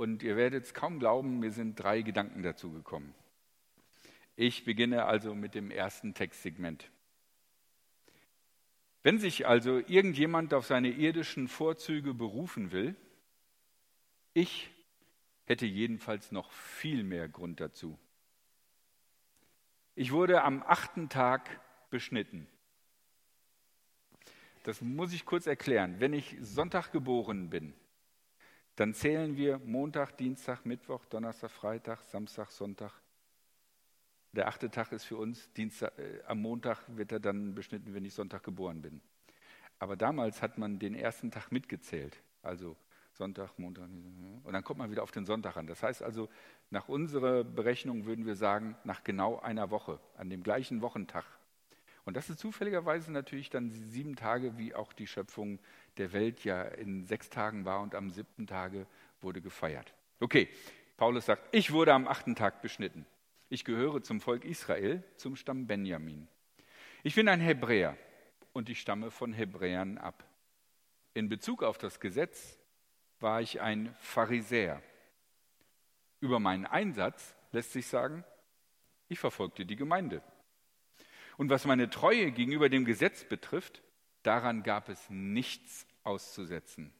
Und ihr werdet es kaum glauben, mir sind drei Gedanken dazu gekommen. Ich beginne also mit dem ersten Textsegment. Wenn sich also irgendjemand auf seine irdischen Vorzüge berufen will, ich hätte jedenfalls noch viel mehr Grund dazu. Ich wurde am achten Tag beschnitten. Das muss ich kurz erklären. Wenn ich Sonntag geboren bin, dann zählen wir Montag, Dienstag, Mittwoch, Donnerstag, Freitag, Samstag, Sonntag. Der achte Tag ist für uns, Dienstag, äh, am Montag wird er dann beschnitten, wenn ich Sonntag geboren bin. Aber damals hat man den ersten Tag mitgezählt. Also Sonntag, Montag. Und dann kommt man wieder auf den Sonntag an. Das heißt also, nach unserer Berechnung würden wir sagen, nach genau einer Woche, an dem gleichen Wochentag. Und das ist zufälligerweise natürlich dann sieben Tage, wie auch die Schöpfung der Welt ja in sechs Tagen war und am siebten Tage wurde gefeiert. Okay, Paulus sagt, ich wurde am achten Tag beschnitten. Ich gehöre zum Volk Israel, zum Stamm Benjamin. Ich bin ein Hebräer und ich stamme von Hebräern ab. In Bezug auf das Gesetz war ich ein Pharisäer. Über meinen Einsatz lässt sich sagen, ich verfolgte die Gemeinde. Und was meine Treue gegenüber dem Gesetz betrifft, daran gab es nichts auszusetzen.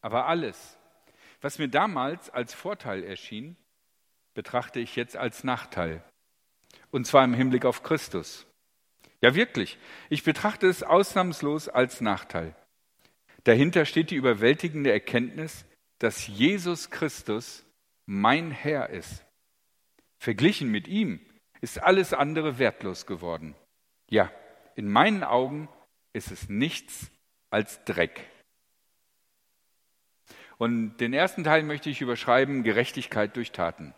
Aber alles, was mir damals als Vorteil erschien, betrachte ich jetzt als Nachteil. Und zwar im Hinblick auf Christus. Ja, wirklich. Ich betrachte es ausnahmslos als Nachteil. Dahinter steht die überwältigende Erkenntnis, dass Jesus Christus mein Herr ist. Verglichen mit ihm ist alles andere wertlos geworden. Ja, in meinen Augen ist es nichts als Dreck. Und den ersten Teil möchte ich überschreiben, Gerechtigkeit durch Taten.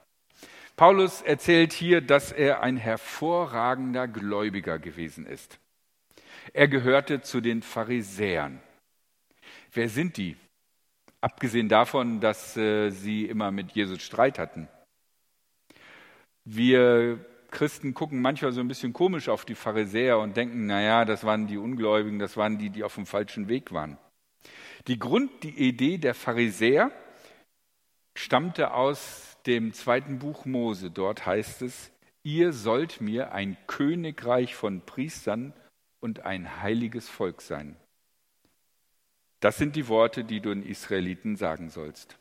Paulus erzählt hier, dass er ein hervorragender Gläubiger gewesen ist. Er gehörte zu den Pharisäern. Wer sind die? Abgesehen davon, dass äh, sie immer mit Jesus Streit hatten. Wir Christen gucken manchmal so ein bisschen komisch auf die Pharisäer und denken, naja, das waren die Ungläubigen, das waren die, die auf dem falschen Weg waren. Die Grund, die Idee der Pharisäer stammte aus dem zweiten Buch Mose. Dort heißt es, ihr sollt mir ein Königreich von Priestern und ein heiliges Volk sein. Das sind die Worte, die du den Israeliten sagen sollst.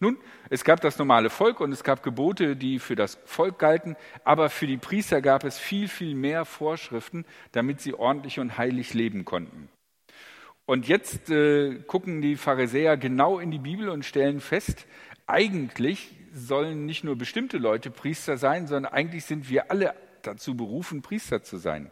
Nun, es gab das normale Volk und es gab Gebote, die für das Volk galten, aber für die Priester gab es viel, viel mehr Vorschriften, damit sie ordentlich und heilig leben konnten. Und jetzt äh, gucken die Pharisäer genau in die Bibel und stellen fest, eigentlich sollen nicht nur bestimmte Leute Priester sein, sondern eigentlich sind wir alle dazu berufen, Priester zu sein.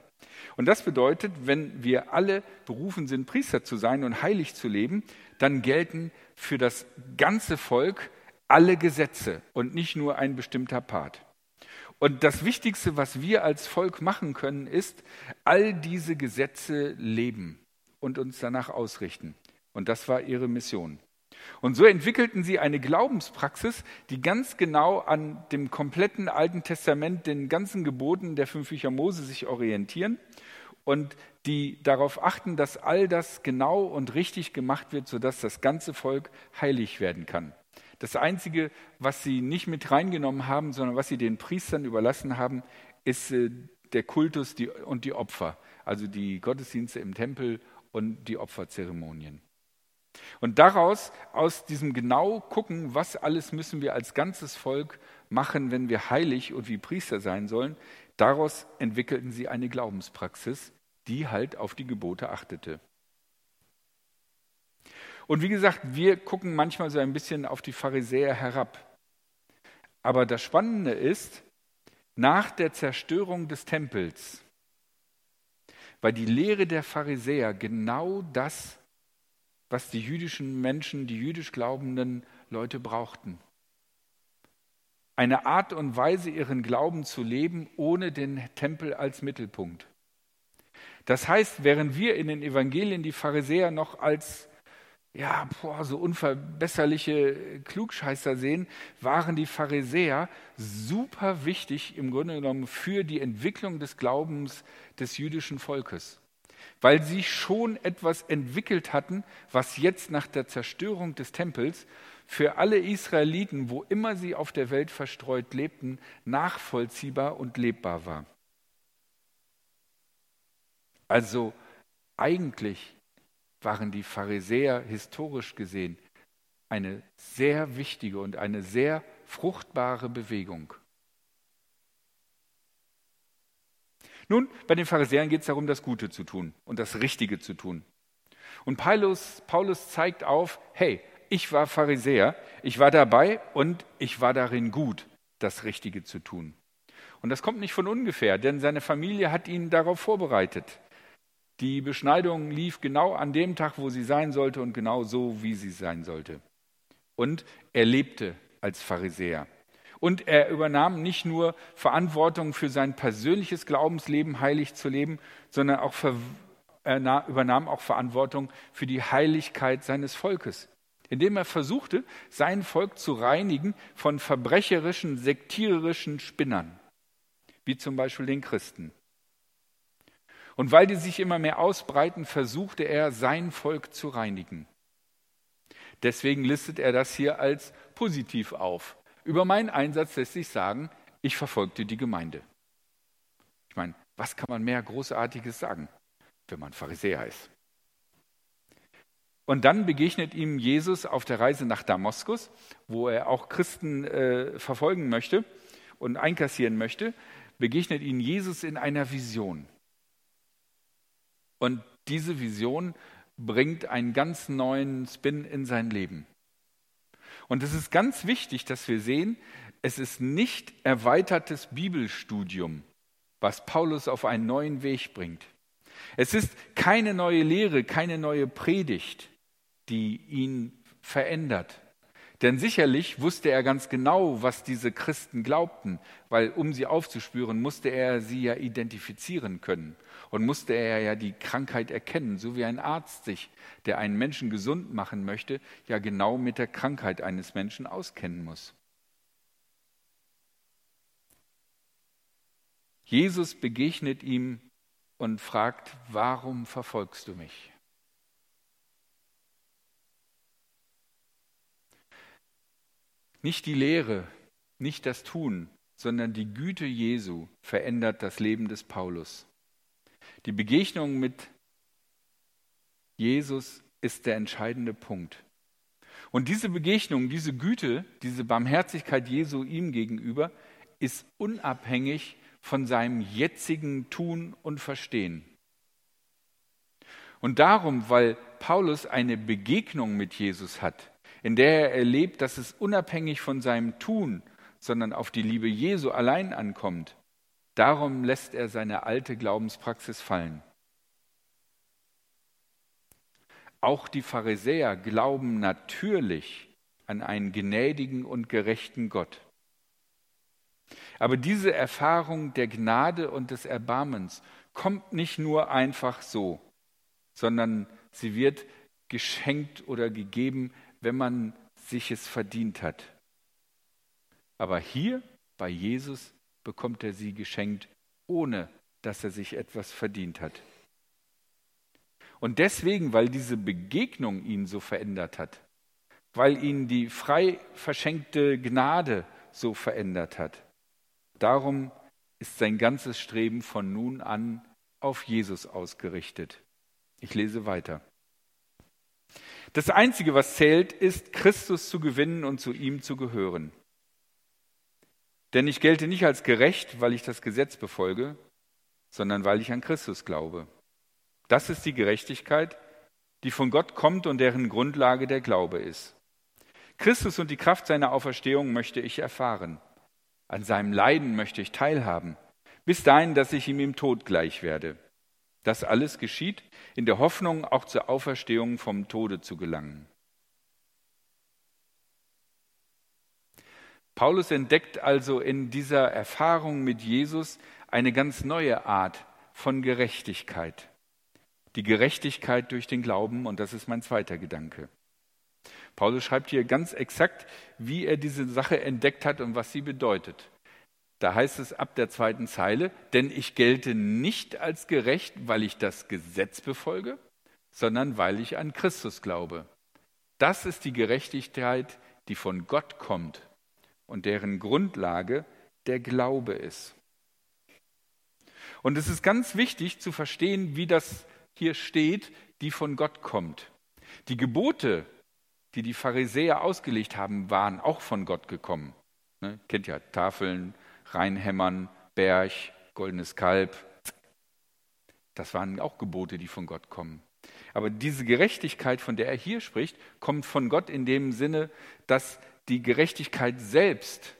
Und das bedeutet, wenn wir alle berufen sind, Priester zu sein und heilig zu leben, dann gelten für das ganze Volk alle Gesetze und nicht nur ein bestimmter Part. Und das Wichtigste, was wir als Volk machen können, ist, all diese Gesetze leben und uns danach ausrichten. Und das war ihre Mission. Und so entwickelten sie eine Glaubenspraxis, die ganz genau an dem kompletten Alten Testament, den ganzen Geboten der fünf Bücher Mose sich orientieren und die darauf achten, dass all das genau und richtig gemacht wird, sodass das ganze Volk heilig werden kann. Das Einzige, was sie nicht mit reingenommen haben, sondern was sie den Priestern überlassen haben, ist äh, der Kultus und die Opfer, also die Gottesdienste im Tempel und die Opferzeremonien. Und daraus, aus diesem genau gucken, was alles müssen wir als ganzes Volk machen, wenn wir heilig und wie Priester sein sollen, daraus entwickelten sie eine Glaubenspraxis, die halt auf die Gebote achtete. Und wie gesagt, wir gucken manchmal so ein bisschen auf die Pharisäer herab. Aber das Spannende ist, nach der Zerstörung des Tempels war die Lehre der Pharisäer genau das, was die jüdischen Menschen, die jüdisch glaubenden Leute brauchten. Eine Art und Weise, ihren Glauben zu leben, ohne den Tempel als Mittelpunkt. Das heißt, während wir in den Evangelien die Pharisäer noch als ja, boah, so unverbesserliche Klugscheißer sehen, waren die Pharisäer super wichtig im Grunde genommen für die Entwicklung des Glaubens des jüdischen Volkes. Weil sie schon etwas entwickelt hatten, was jetzt nach der Zerstörung des Tempels für alle Israeliten, wo immer sie auf der Welt verstreut lebten, nachvollziehbar und lebbar war. Also eigentlich waren die Pharisäer historisch gesehen eine sehr wichtige und eine sehr fruchtbare Bewegung. Nun, bei den Pharisäern geht es darum, das Gute zu tun und das Richtige zu tun. Und Paulus, Paulus zeigt auf, hey, ich war Pharisäer, ich war dabei und ich war darin gut, das Richtige zu tun. Und das kommt nicht von ungefähr, denn seine Familie hat ihn darauf vorbereitet. Die Beschneidung lief genau an dem Tag, wo sie sein sollte und genau so, wie sie sein sollte. Und er lebte als Pharisäer. Und er übernahm nicht nur Verantwortung für sein persönliches Glaubensleben heilig zu leben, sondern auch er übernahm auch Verantwortung für die Heiligkeit seines Volkes, indem er versuchte, sein Volk zu reinigen von verbrecherischen, sektiererischen Spinnern, wie zum Beispiel den Christen. Und weil die sich immer mehr ausbreiten, versuchte er, sein Volk zu reinigen. Deswegen listet er das hier als positiv auf. Über meinen Einsatz lässt sich sagen, ich verfolgte die Gemeinde. Ich meine, was kann man mehr Großartiges sagen, wenn man Pharisäer ist? Und dann begegnet ihm Jesus auf der Reise nach Damaskus, wo er auch Christen äh, verfolgen möchte und einkassieren möchte, begegnet ihn Jesus in einer Vision. Und diese Vision bringt einen ganz neuen Spin in sein Leben. Und es ist ganz wichtig, dass wir sehen, es ist nicht erweitertes Bibelstudium, was Paulus auf einen neuen Weg bringt. Es ist keine neue Lehre, keine neue Predigt, die ihn verändert. Denn sicherlich wusste er ganz genau, was diese Christen glaubten, weil um sie aufzuspüren, musste er sie ja identifizieren können und musste er ja die Krankheit erkennen, so wie ein Arzt sich, der einen Menschen gesund machen möchte, ja genau mit der Krankheit eines Menschen auskennen muss. Jesus begegnet ihm und fragt, warum verfolgst du mich? Nicht die Lehre, nicht das Tun, sondern die Güte Jesu verändert das Leben des Paulus. Die Begegnung mit Jesus ist der entscheidende Punkt. Und diese Begegnung, diese Güte, diese Barmherzigkeit Jesu ihm gegenüber ist unabhängig von seinem jetzigen Tun und Verstehen. Und darum, weil Paulus eine Begegnung mit Jesus hat, in der er erlebt, dass es unabhängig von seinem Tun, sondern auf die Liebe Jesu allein ankommt, Darum lässt er seine alte Glaubenspraxis fallen. Auch die Pharisäer glauben natürlich an einen gnädigen und gerechten Gott. Aber diese Erfahrung der Gnade und des Erbarmens kommt nicht nur einfach so, sondern sie wird geschenkt oder gegeben, wenn man sich es verdient hat. Aber hier bei Jesus bekommt er sie geschenkt, ohne dass er sich etwas verdient hat. Und deswegen, weil diese Begegnung ihn so verändert hat, weil ihn die frei verschenkte Gnade so verändert hat, darum ist sein ganzes Streben von nun an auf Jesus ausgerichtet. Ich lese weiter. Das Einzige, was zählt, ist, Christus zu gewinnen und zu ihm zu gehören. Denn ich gelte nicht als gerecht, weil ich das Gesetz befolge, sondern weil ich an Christus glaube. Das ist die Gerechtigkeit, die von Gott kommt und deren Grundlage der Glaube ist. Christus und die Kraft seiner Auferstehung möchte ich erfahren. An seinem Leiden möchte ich teilhaben, bis dahin, dass ich ihm im Tod gleich werde. Das alles geschieht in der Hoffnung, auch zur Auferstehung vom Tode zu gelangen. Paulus entdeckt also in dieser Erfahrung mit Jesus eine ganz neue Art von Gerechtigkeit. Die Gerechtigkeit durch den Glauben, und das ist mein zweiter Gedanke. Paulus schreibt hier ganz exakt, wie er diese Sache entdeckt hat und was sie bedeutet. Da heißt es ab der zweiten Zeile, denn ich gelte nicht als gerecht, weil ich das Gesetz befolge, sondern weil ich an Christus glaube. Das ist die Gerechtigkeit, die von Gott kommt und deren Grundlage der Glaube ist. Und es ist ganz wichtig zu verstehen, wie das hier steht, die von Gott kommt. Die Gebote, die die Pharisäer ausgelegt haben, waren auch von Gott gekommen. Ne? Kennt ja Tafeln, Reinhämmern, Berg, goldenes Kalb. Das waren auch Gebote, die von Gott kommen. Aber diese Gerechtigkeit, von der er hier spricht, kommt von Gott in dem Sinne, dass die Gerechtigkeit selbst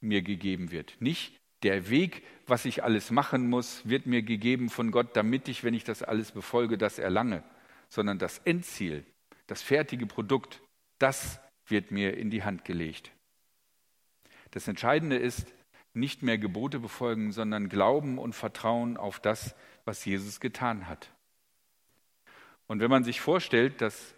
mir gegeben wird. Nicht der Weg, was ich alles machen muss, wird mir gegeben von Gott, damit ich, wenn ich das alles befolge, das erlange, sondern das Endziel, das fertige Produkt, das wird mir in die Hand gelegt. Das Entscheidende ist, nicht mehr Gebote befolgen, sondern Glauben und Vertrauen auf das, was Jesus getan hat. Und wenn man sich vorstellt, dass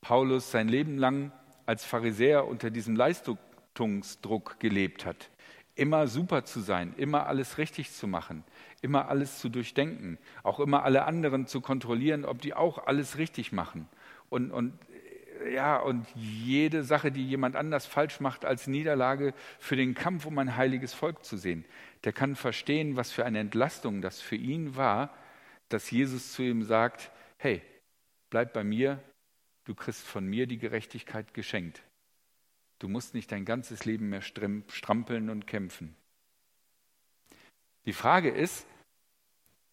Paulus sein Leben lang als Pharisäer unter diesem Leistungsdruck gelebt hat, immer super zu sein, immer alles richtig zu machen, immer alles zu durchdenken, auch immer alle anderen zu kontrollieren, ob die auch alles richtig machen. Und, und ja, und jede Sache, die jemand anders falsch macht, als Niederlage für den Kampf um ein heiliges Volk zu sehen. Der kann verstehen, was für eine Entlastung das für ihn war, dass Jesus zu ihm sagt, hey, bleib bei mir, du kriegst von mir die Gerechtigkeit geschenkt. Du musst nicht dein ganzes Leben mehr strampeln und kämpfen. Die Frage ist,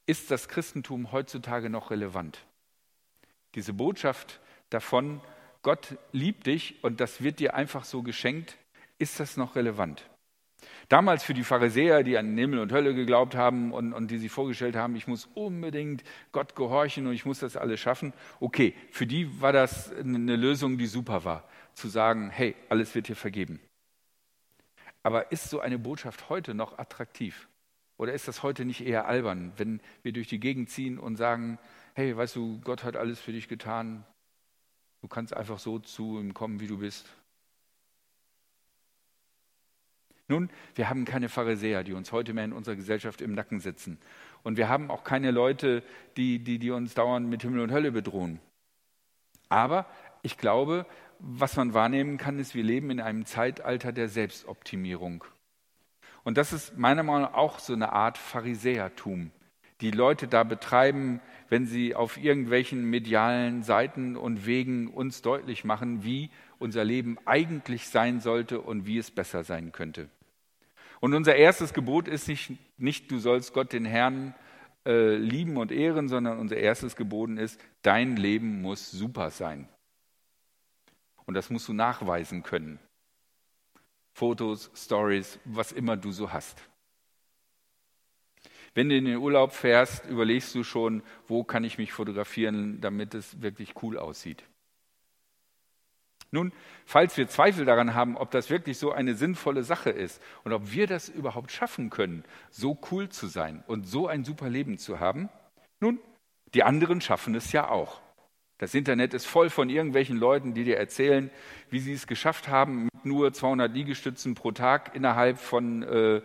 ist das Christentum heutzutage noch relevant? Diese Botschaft davon, Gott liebt dich und das wird dir einfach so geschenkt, ist das noch relevant? Damals für die Pharisäer, die an Himmel und Hölle geglaubt haben und, und, die sich vorgestellt haben, ich muss unbedingt Gott gehorchen und ich muss das alles schaffen. Okay, für die war das eine Lösung, die super war, zu sagen, hey, alles wird dir vergeben. Aber ist so eine Botschaft heute noch attraktiv? Oder ist das heute nicht eher albern, wenn wir durch die Gegend ziehen und sagen, hey, weißt du, Gott hat alles für dich getan, Du kannst einfach so zu ihm kommen, wie du bist. Nun, wir haben keine Pharisäer, die uns heute mehr in unserer Gesellschaft im Nacken sitzen. Und wir haben auch keine Leute, die, die, die uns dauernd mit Himmel und Hölle bedrohen. Aber ich glaube, was man wahrnehmen kann, ist, wir leben in einem Zeitalter der Selbstoptimierung. Und das ist meiner Meinung nach auch so eine Art Pharisäertum die Leute da betreiben, wenn sie auf irgendwelchen medialen Seiten und Wegen uns deutlich machen, wie unser Leben eigentlich sein sollte und wie es besser sein könnte. Und unser erstes Gebot ist nicht, nicht du sollst Gott den Herrn äh, lieben und ehren, sondern unser erstes Gebot ist, dein Leben muss super sein. Und das musst du nachweisen können. Fotos, Stories, was immer du so hast. Wenn du in den Urlaub fährst, überlegst du schon, wo kann ich mich fotografieren, damit es wirklich cool aussieht. Nun, falls wir Zweifel daran haben, ob das wirklich so eine sinnvolle Sache ist und ob wir das überhaupt schaffen können, so cool zu sein und so ein super Leben zu haben, nun, die anderen schaffen es ja auch. Das Internet ist voll von irgendwelchen Leuten, die dir erzählen, wie sie es geschafft haben, mit nur 200 Liegestützen pro Tag innerhalb von äh,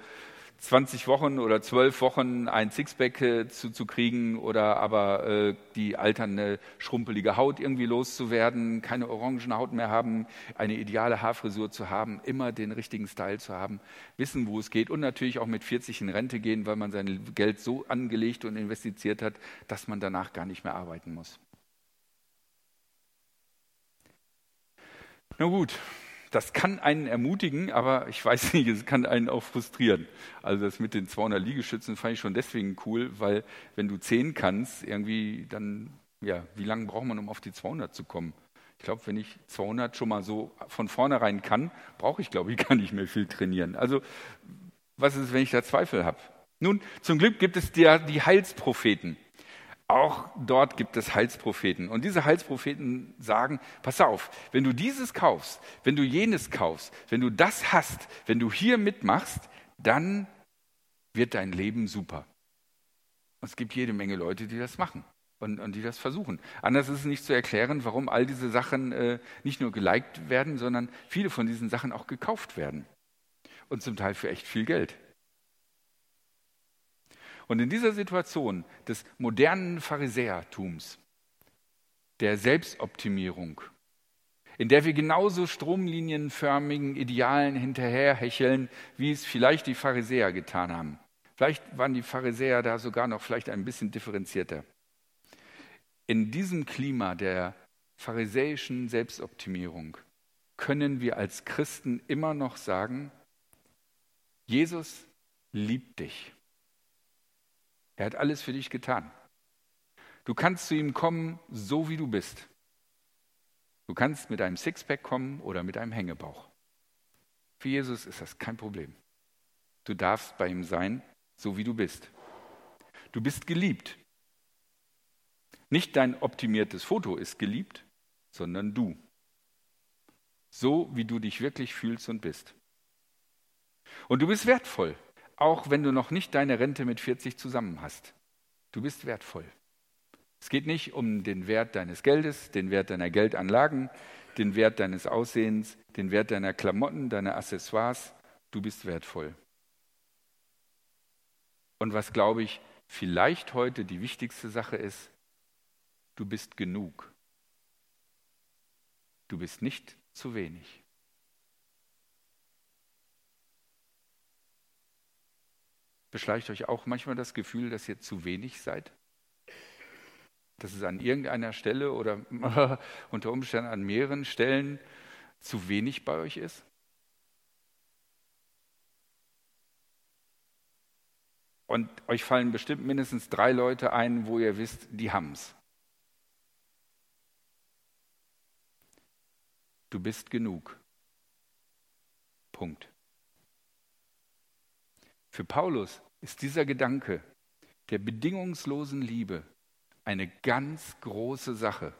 20 Wochen oder 12 Wochen ein Sixpack äh, zu, zu kriegen oder aber äh, die alternde, schrumpelige Haut irgendwie loszuwerden, keine orangene Haut mehr haben, eine ideale Haarfrisur zu haben, immer den richtigen Style zu haben, wissen, wo es geht und natürlich auch mit 40 in Rente gehen, weil man sein Geld so angelegt und investiert hat, dass man danach gar nicht mehr arbeiten muss. Na gut, das kann einen ermutigen, aber ich weiß nicht, es kann einen auch frustrieren. Also das mit den 200 Liegestützen fand ich schon deswegen cool, weil wenn du 10 kannst, irgendwie dann, ja, wie lange braucht man, um auf die 200 zu kommen? Ich glaube, wenn ich 200 schon mal so von vornherein kann, brauche ich, glaube ich, gar nicht mehr viel trainieren. Also was ist, wenn ich da Zweifel habe? Nun, zum Glück gibt es die, die Heilspropheten. Auch dort gibt es Heilspropheten. Und diese Heilspropheten sagen, pass auf, wenn du dieses kaufst, wenn du jenes kaufst, wenn du das hast, wenn du hier mitmachst, dann wird dein Leben super. Und es gibt jede Menge Leute, die das machen und, und die das versuchen. Anders ist es nicht zu erklären, warum all diese Sachen äh, nicht nur geliked werden, sondern viele von diesen Sachen auch gekauft werden. und zum Teil für echt viel Geld. Und in dieser Situation des modernen Pharisäertums, der Selbstoptimierung, in der wir genauso stromlinienförmigen Idealen hinterherhecheln, wie es vielleicht die Pharisäer getan haben. Vielleicht waren die Pharisäer da sogar noch vielleicht ein bisschen differenzierter. In diesem Klima der pharisäischen Selbstoptimierung können wir als Christen immer noch sagen, Jesus liebt dich. Er hat alles für dich getan. Du kannst zu ihm kommen, so wie du bist. Du kannst mit einem Sixpack kommen oder mit einem Hängebauch. Für Jesus ist das kein Problem. Du darfst bei ihm sein, so wie du bist. Du bist geliebt. Nicht dein optimiertes Foto ist geliebt, sondern du. So wie du dich wirklich fühlst und bist. Und du bist wertvoll, auch wenn du noch nicht deine Rente mit 40 zusammen hast. Du bist wertvoll. Es geht nicht um den Wert deines Geldes, den Wert deiner Geldanlagen, den Wert deines Aussehens, den Wert deiner Klamotten, deiner Accessoires. Du bist wertvoll. Und was, glaube ich, vielleicht heute die wichtigste Sache ist, du bist genug. Du bist nicht zu wenig. Beschleicht euch auch manchmal das Gefühl, dass ihr zu wenig seid? dass es an irgendeiner Stelle oder unter Umständen an mehreren Stellen zu wenig bei euch ist? Und euch fallen bestimmt mindestens drei Leute ein, wo ihr wisst, die haben es. Du bist genug. Punkt. Für Paulus ist dieser Gedanke der bedingungslosen Liebe eine ganz große Sache.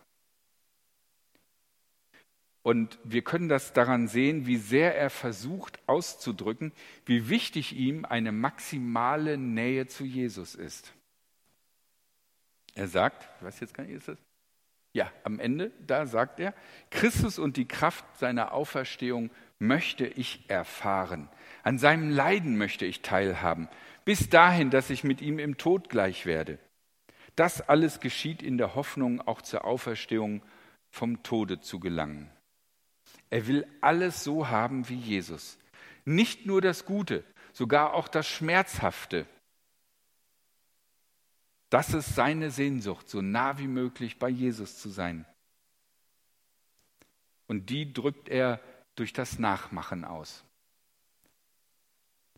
Und wir können das daran sehen, wie sehr er versucht auszudrücken, wie wichtig ihm eine maximale Nähe zu Jesus ist. Er sagt, ich weiß jetzt gar nicht, ist das? Ja, am Ende, da sagt er, Christus und die Kraft seiner Auferstehung möchte ich erfahren. An seinem Leiden möchte ich teilhaben, bis dahin, dass ich mit ihm im Tod gleich werde. Das alles geschieht in der Hoffnung, auch zur Auferstehung vom Tode zu gelangen. Er will alles so haben wie Jesus. Nicht nur das Gute, sogar auch das Schmerzhafte. Das ist seine Sehnsucht, so nah wie möglich bei Jesus zu sein. Und die drückt er durch das Nachmachen aus.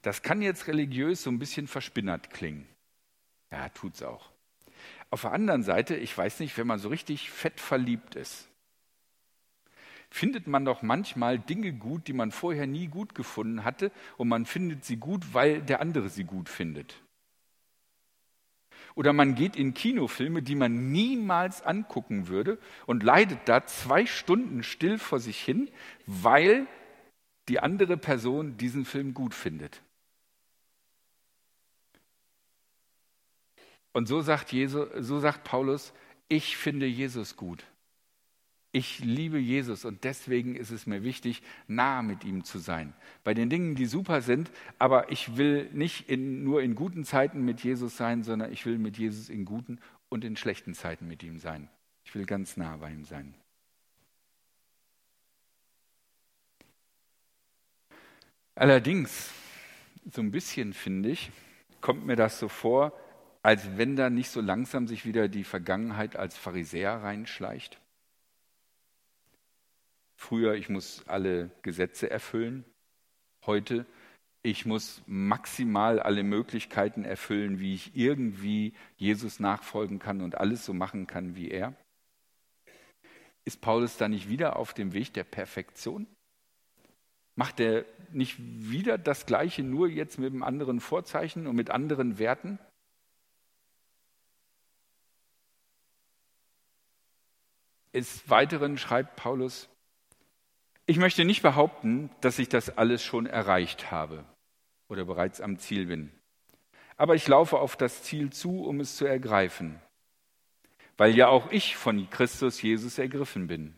Das kann jetzt religiös so ein bisschen verspinnert klingen. Ja, tut's auch. Auf der anderen Seite, ich weiß nicht, wenn man so richtig fett verliebt ist, findet man doch manchmal Dinge gut, die man vorher nie gut gefunden hatte und man findet sie gut, weil der andere sie gut findet. Oder man geht in Kinofilme, die man niemals angucken würde und leidet da zwei Stunden still vor sich hin, weil die andere Person diesen Film gut findet. Und so sagt, Jesus, so sagt Paulus, ich finde Jesus gut. Ich liebe Jesus und deswegen ist es mir wichtig, nah mit ihm zu sein. Bei den Dingen, die super sind, aber ich will nicht in, nur in guten Zeiten mit Jesus sein, sondern ich will mit Jesus in guten und in schlechten Zeiten mit ihm sein. Ich will ganz nah bei ihm sein. Allerdings, so ein bisschen finde ich, kommt mir das so vor, als wenn da nicht so langsam sich wieder die Vergangenheit als Pharisäer reinschleicht? Früher, ich muss alle Gesetze erfüllen. Heute, ich muss maximal alle Möglichkeiten erfüllen, wie ich irgendwie Jesus nachfolgen kann und alles so machen kann wie er. Ist Paulus da nicht wieder auf dem Weg der Perfektion? Macht er nicht wieder das Gleiche, nur jetzt mit einem anderen Vorzeichen und mit anderen Werten? Des Weiteren schreibt Paulus, ich möchte nicht behaupten, dass ich das alles schon erreicht habe oder bereits am Ziel bin. Aber ich laufe auf das Ziel zu, um es zu ergreifen, weil ja auch ich von Christus Jesus ergriffen bin.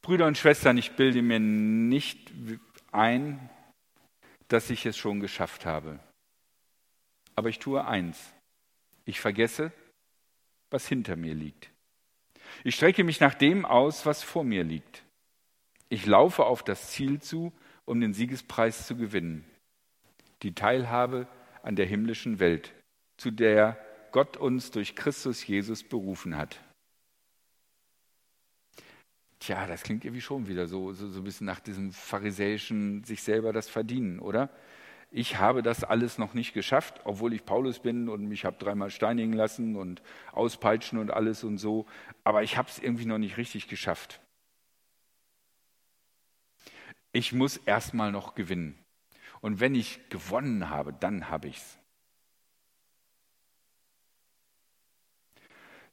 Brüder und Schwestern, ich bilde mir nicht ein, dass ich es schon geschafft habe. Aber ich tue eins. Ich vergesse, was hinter mir liegt. Ich strecke mich nach dem aus, was vor mir liegt. Ich laufe auf das Ziel zu, um den Siegespreis zu gewinnen. Die Teilhabe an der himmlischen Welt, zu der Gott uns durch Christus Jesus berufen hat. Tja, das klingt irgendwie schon wieder so, so, so ein bisschen nach diesem pharisäischen sich selber das verdienen, oder? Ich habe das alles noch nicht geschafft, obwohl ich Paulus bin und mich habe dreimal steinigen lassen und auspeitschen und alles und so, aber ich habe es irgendwie noch nicht richtig geschafft. Ich muss erstmal noch gewinnen. Und wenn ich gewonnen habe, dann habe ich es.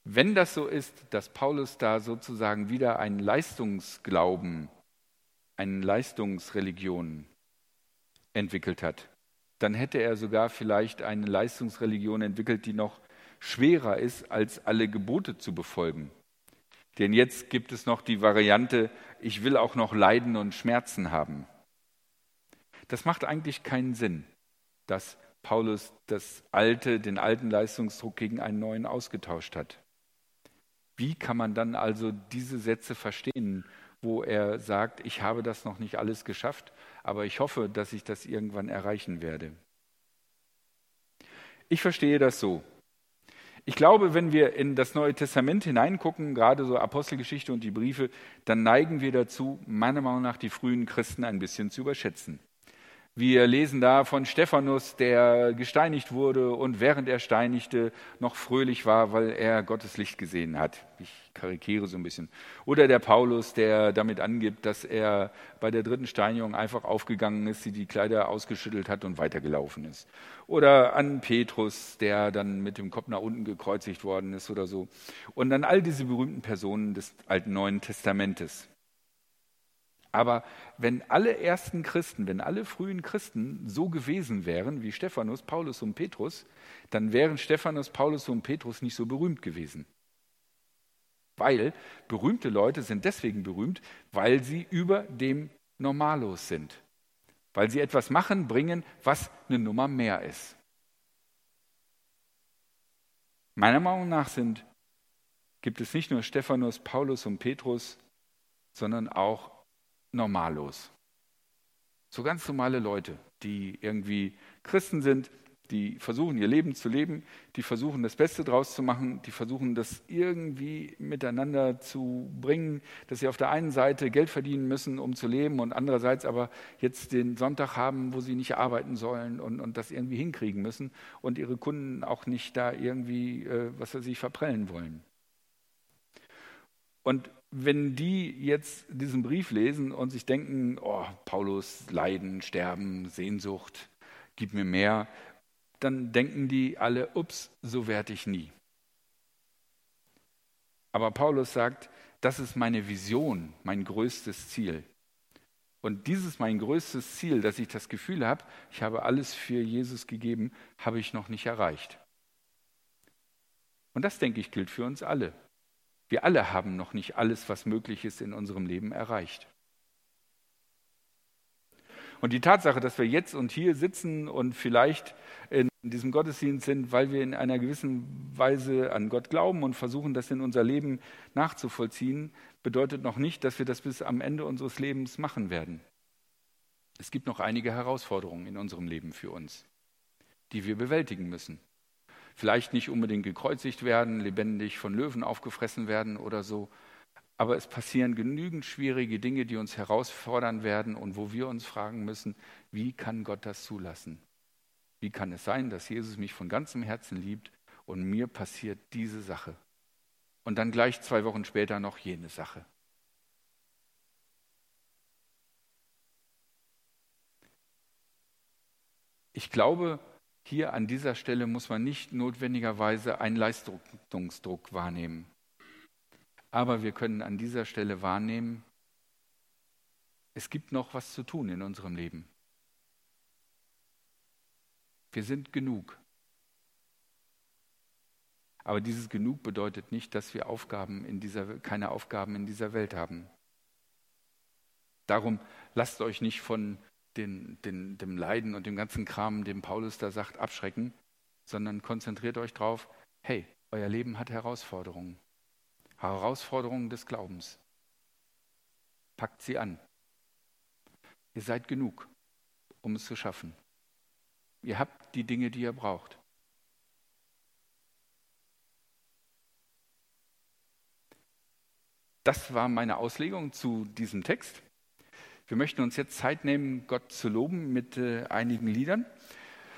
Wenn das so ist, dass Paulus da sozusagen wieder einen Leistungsglauben, eine Leistungsreligion entwickelt hat, dann hätte er sogar vielleicht eine Leistungsreligion entwickelt, die noch schwerer ist, als alle Gebote zu befolgen. Denn jetzt gibt es noch die Variante, ich will auch noch Leiden und Schmerzen haben. Das macht eigentlich keinen Sinn, dass Paulus das alte, den alten Leistungsdruck gegen einen neuen ausgetauscht hat. Wie kann man dann also diese Sätze verstehen, wo er sagt, ich habe das noch nicht alles geschafft, aber ich hoffe, dass ich das irgendwann erreichen werde? Ich verstehe das so. Ich glaube, wenn wir in das Neue Testament hineingucken, gerade so Apostelgeschichte und die Briefe, dann neigen wir dazu, meiner Meinung nach die frühen Christen ein bisschen zu überschätzen. Wir lesen da von Stephanus, der gesteinigt wurde und während er steinigte noch fröhlich war, weil er Gottes Licht gesehen hat. Ich karikiere so ein bisschen. Oder der Paulus, der damit angibt, dass er bei der dritten Steinigung einfach aufgegangen ist, die die Kleider ausgeschüttelt hat und weitergelaufen ist. Oder an Petrus, der dann mit dem Kopf nach unten gekreuzigt worden ist oder so. Und dann all diese berühmten Personen des alten Neuen Testamentes. Aber wenn alle ersten Christen, wenn alle frühen Christen so gewesen wären wie Stephanus, Paulus und Petrus, dann wären Stephanus, Paulus und Petrus nicht so berühmt gewesen. Weil berühmte Leute sind deswegen berühmt, weil sie über dem Normalos sind. Weil sie etwas machen, bringen, was eine Nummer mehr ist. Meiner Meinung nach sind, gibt es nicht nur Stephanus, Paulus und Petrus, sondern auch normallos. So ganz normale Leute, die irgendwie Christen sind, die versuchen ihr Leben zu leben, die versuchen das Beste draus zu machen, die versuchen das irgendwie miteinander zu bringen, dass sie auf der einen Seite Geld verdienen müssen, um zu leben und andererseits aber jetzt den Sonntag haben, wo sie nicht arbeiten sollen und, und das irgendwie hinkriegen müssen und ihre Kunden auch nicht da irgendwie, äh, was sie sich verprellen wollen. Und wenn die jetzt diesen Brief lesen und sich denken, oh, Paulus, Leiden, Sterben, Sehnsucht, gib mir mehr, dann denken die alle, ups, so werde ich nie. Aber Paulus sagt, das ist meine Vision, mein größtes Ziel. Und dieses mein größtes Ziel, dass ich das Gefühl habe, ich habe alles für Jesus gegeben, habe ich noch nicht erreicht. Und das, denke ich, gilt für uns alle. Wir alle haben noch nicht alles, was möglich ist, in unserem Leben erreicht. Und die Tatsache, dass wir jetzt und hier sitzen und vielleicht in diesem Gottesdienst sind, weil wir in einer gewissen Weise an Gott glauben und versuchen, das in unser Leben nachzuvollziehen, bedeutet noch nicht, dass wir das bis am Ende unseres Lebens machen werden. Es gibt noch einige Herausforderungen in unserem Leben für uns, die wir bewältigen müssen vielleicht nicht unbedingt gekreuzigt werden, lebendig von Löwen aufgefressen werden oder so. Aber es passieren genügend schwierige Dinge, die uns herausfordern werden und wo wir uns fragen müssen, wie kann Gott das zulassen? Wie kann es sein, dass Jesus mich von ganzem Herzen liebt und mir passiert diese Sache? Und dann gleich zwei Wochen später noch jene Sache. Ich glaube, hier an dieser Stelle muss man nicht notwendigerweise einen Leistungsdruck wahrnehmen. Aber wir können an dieser Stelle wahrnehmen, es gibt noch was zu tun in unserem Leben. Wir sind genug. Aber dieses Genug bedeutet nicht, dass wir Aufgaben in dieser, keine Aufgaben in dieser Welt haben. Darum lasst euch nicht von den, den, dem Leiden und dem ganzen Kram, dem Paulus da sagt, abschrecken, sondern konzentriert euch drauf, hey, euer Leben hat Herausforderungen. Herausforderungen des Glaubens. Packt sie an. Ihr seid genug, um es zu schaffen. Ihr habt die Dinge, die ihr braucht. Das war meine Auslegung zu diesem Text. Wir möchten uns jetzt Zeit nehmen, Gott zu loben mit äh, einigen Liedern.